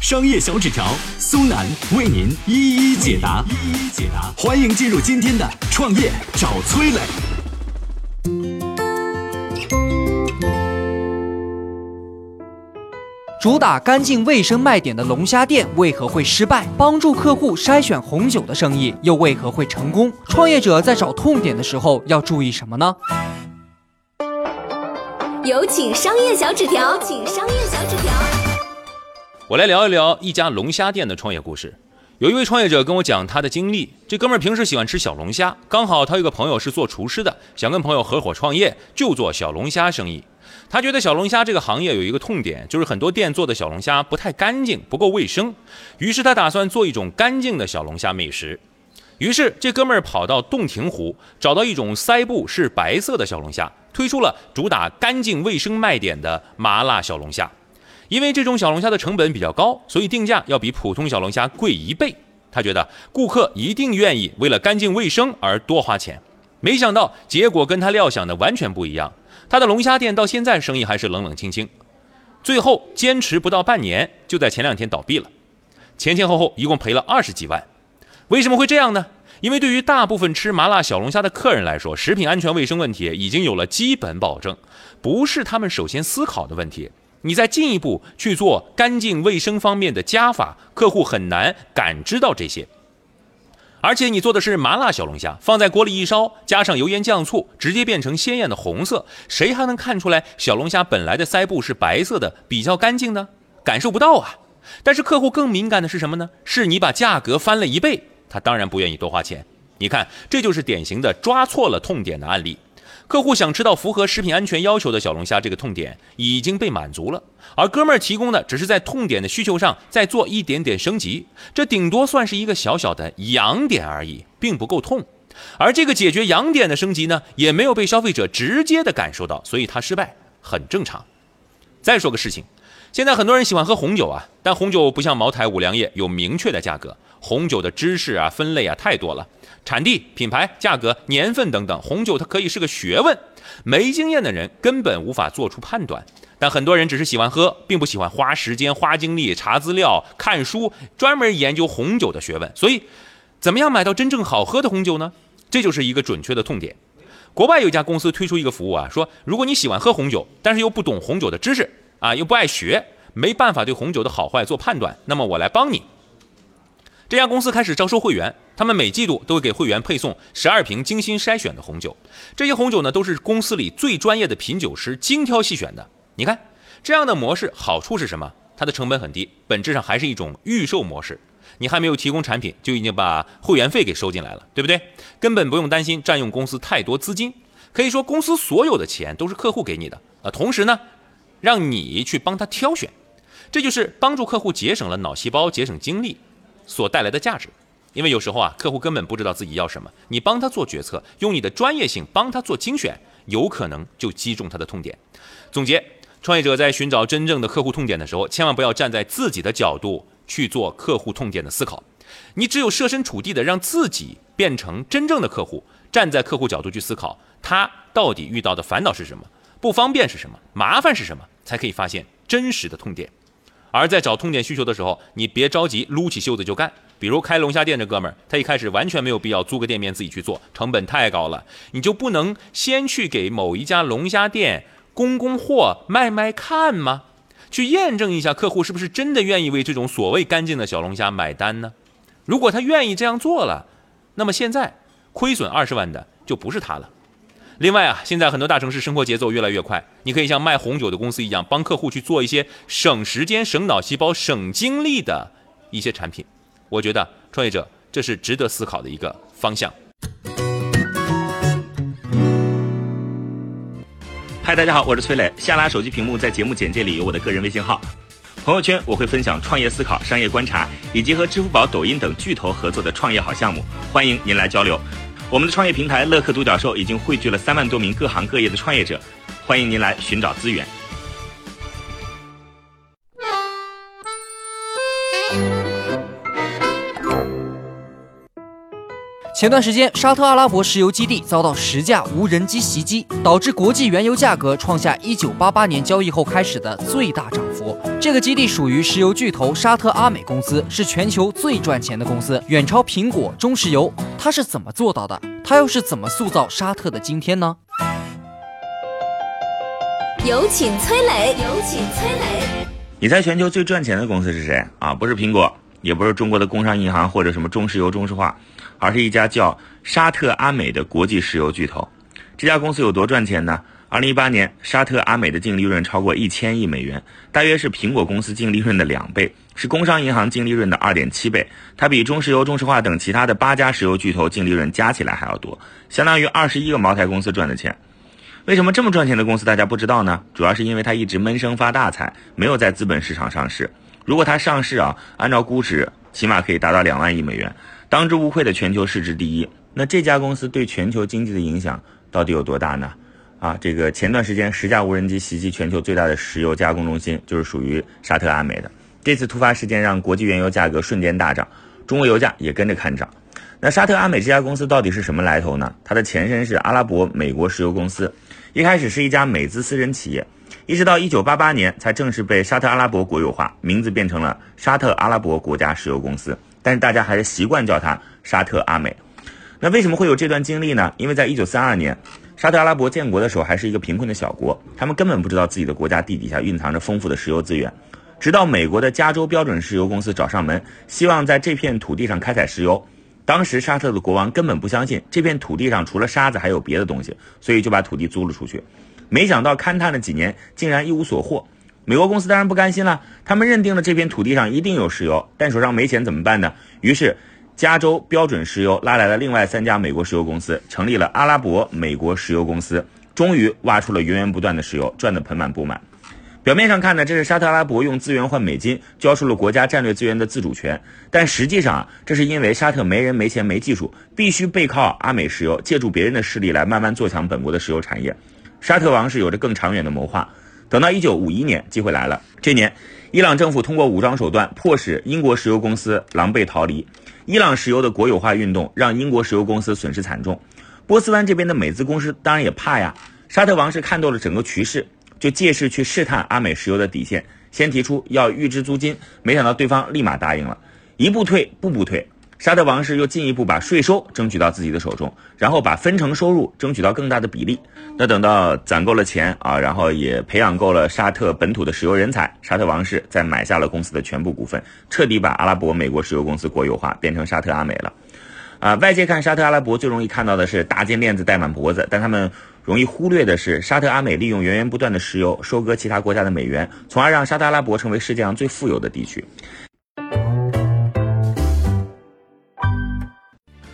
商业小纸条苏南为您一一解答，一一解答。欢迎进入今天的创业找崔磊。主打干净卫生卖点的龙虾店为何会失败？帮助客户筛选红酒的生意又为何会成功？创业者在找痛点的时候要注意什么呢？有请商业小纸条，请商业小纸条。我来聊一聊一家龙虾店的创业故事。有一位创业者跟我讲他的经历，这哥们儿平时喜欢吃小龙虾，刚好他有个朋友是做厨师的，想跟朋友合伙创业，就做小龙虾生意。他觉得小龙虾这个行业有一个痛点，就是很多店做的小龙虾不太干净，不够卫生。于是他打算做一种干净的小龙虾美食。于是这哥们儿跑到洞庭湖，找到一种腮部是白色的小龙虾。推出了主打干净卫生卖点的麻辣小龙虾，因为这种小龙虾的成本比较高，所以定价要比普通小龙虾贵一倍。他觉得顾客一定愿意为了干净卫生而多花钱，没想到结果跟他料想的完全不一样。他的龙虾店到现在生意还是冷冷清清，最后坚持不到半年，就在前两天倒闭了，前前后后一共赔了二十几万。为什么会这样呢？因为对于大部分吃麻辣小龙虾的客人来说，食品安全卫生问题已经有了基本保证，不是他们首先思考的问题。你再进一步去做干净卫生方面的加法，客户很难感知到这些。而且你做的是麻辣小龙虾，放在锅里一烧，加上油盐酱醋，直接变成鲜艳的红色，谁还能看出来小龙虾本来的腮部是白色的，比较干净呢？感受不到啊。但是客户更敏感的是什么呢？是你把价格翻了一倍。他当然不愿意多花钱，你看，这就是典型的抓错了痛点的案例。客户想吃到符合食品安全要求的小龙虾，这个痛点已经被满足了，而哥们儿提供的只是在痛点的需求上再做一点点升级，这顶多算是一个小小的痒点而已，并不够痛。而这个解决痒点的升级呢，也没有被消费者直接的感受到，所以它失败很正常。再说个事情，现在很多人喜欢喝红酒啊，但红酒不像茅台、五粮液有明确的价格。红酒的知识啊、分类啊太多了，产地、品牌、价格、年份等等，红酒它可以是个学问，没经验的人根本无法做出判断。但很多人只是喜欢喝，并不喜欢花时间、花精力查资料、看书，专门研究红酒的学问。所以，怎么样买到真正好喝的红酒呢？这就是一个准确的痛点。国外有一家公司推出一个服务啊，说如果你喜欢喝红酒，但是又不懂红酒的知识啊，又不爱学，没办法对红酒的好坏做判断，那么我来帮你。这家公司开始招收会员，他们每季度都会给会员配送十二瓶精心筛选的红酒。这些红酒呢，都是公司里最专业的品酒师精挑细选的。你看，这样的模式好处是什么？它的成本很低，本质上还是一种预售模式。你还没有提供产品，就已经把会员费给收进来了，对不对？根本不用担心占用公司太多资金。可以说，公司所有的钱都是客户给你的啊。同时呢，让你去帮他挑选，这就是帮助客户节省了脑细胞，节省精力。所带来的价值，因为有时候啊，客户根本不知道自己要什么，你帮他做决策，用你的专业性帮他做精选，有可能就击中他的痛点。总结：创业者在寻找真正的客户痛点的时候，千万不要站在自己的角度去做客户痛点的思考，你只有设身处地的让自己变成真正的客户，站在客户角度去思考，他到底遇到的烦恼是什么，不方便是什么，麻烦是什么，才可以发现真实的痛点。而在找痛点需求的时候，你别着急撸起袖子就干。比如开龙虾店这哥们儿，他一开始完全没有必要租个店面自己去做，成本太高了。你就不能先去给某一家龙虾店供供货、卖卖看吗？去验证一下客户是不是真的愿意为这种所谓干净的小龙虾买单呢？如果他愿意这样做了，那么现在亏损二十万的就不是他了。另外啊，现在很多大城市生活节奏越来越快，你可以像卖红酒的公司一样，帮客户去做一些省时间、省脑细胞、省精力的一些产品。我觉得创业者这是值得思考的一个方向。嗨，大家好，我是崔磊。下拉手机屏幕，在节目简介里有我的个人微信号。朋友圈我会分享创业思考、商业观察，以及和支付宝、抖音等巨头合作的创业好项目，欢迎您来交流。我们的创业平台乐客独角兽已经汇聚了三万多名各行各业的创业者，欢迎您来寻找资源。前段时间，沙特阿拉伯石油基地遭到十架无人机袭击，导致国际原油价格创下1988年交易后开始的最大涨幅。这个基地属于石油巨头沙特阿美公司，是全球最赚钱的公司，远超苹果、中石油。它是怎么做到的？它又是怎么塑造沙特的今天呢？有请崔磊，有请崔磊。你猜全球最赚钱的公司是谁啊？不是苹果，也不是中国的工商银行或者什么中石油、中石化。而是一家叫沙特阿美的国际石油巨头。这家公司有多赚钱呢？二零一八年，沙特阿美的净利润超过一千亿美元，大约是苹果公司净利润的两倍，是工商银行净利润的二点七倍。它比中石油、中石化等其他的八家石油巨头净利润加起来还要多，相当于二十一个茅台公司赚的钱。为什么这么赚钱的公司大家不知道呢？主要是因为它一直闷声发大财，没有在资本市场上市。如果它上市啊，按照估值，起码可以达到两万亿美元。当之无愧的全球市值第一，那这家公司对全球经济的影响到底有多大呢？啊，这个前段时间十架无人机袭击全球最大的石油加工中心，就是属于沙特阿美的。这次突发事件让国际原油价格瞬间大涨，中国油价也跟着看涨。那沙特阿美这家公司到底是什么来头呢？它的前身是阿拉伯美国石油公司，一开始是一家美资私人企业，一直到一九八八年才正式被沙特阿拉伯国有化，名字变成了沙特阿拉伯国家石油公司。但是大家还是习惯叫它沙特阿美。那为什么会有这段经历呢？因为在一九三二年，沙特阿拉伯建国的时候还是一个贫困的小国，他们根本不知道自己的国家地底下蕴藏着丰富的石油资源。直到美国的加州标准石油公司找上门，希望在这片土地上开采石油。当时沙特的国王根本不相信这片土地上除了沙子还有别的东西，所以就把土地租了出去。没想到勘探了几年，竟然一无所获。美国公司当然不甘心了，他们认定了这片土地上一定有石油，但手上没钱怎么办呢？于是，加州标准石油拉来了另外三家美国石油公司，成立了阿拉伯美国石油公司，终于挖出了源源不断的石油，赚得盆满钵满。表面上看呢，这是沙特阿拉伯用资源换美金，交出了国家战略资源的自主权，但实际上啊，这是因为沙特没人、没钱、没技术，必须背靠阿美石油，借助别人的势力来慢慢做强本国的石油产业。沙特王室有着更长远的谋划。等到一九五一年，机会来了。这年，伊朗政府通过武装手段迫使英国石油公司狼狈逃离。伊朗石油的国有化运动让英国石油公司损失惨重。波斯湾这边的美资公司当然也怕呀。沙特王室看透了整个局势，就借势去试探阿美石油的底线，先提出要预支租金，没想到对方立马答应了，一步退，步步退。沙特王室又进一步把税收争取到自己的手中，然后把分成收入争取到更大的比例。那等到攒够了钱啊，然后也培养够了沙特本土的石油人才，沙特王室再买下了公司的全部股份，彻底把阿拉伯美国石油公司国有化，变成沙特阿美了。啊，外界看沙特阿拉伯最容易看到的是大金链子戴满脖子，但他们容易忽略的是，沙特阿美利用源源不断的石油收割其他国家的美元，从而让沙特阿拉伯成为世界上最富有的地区。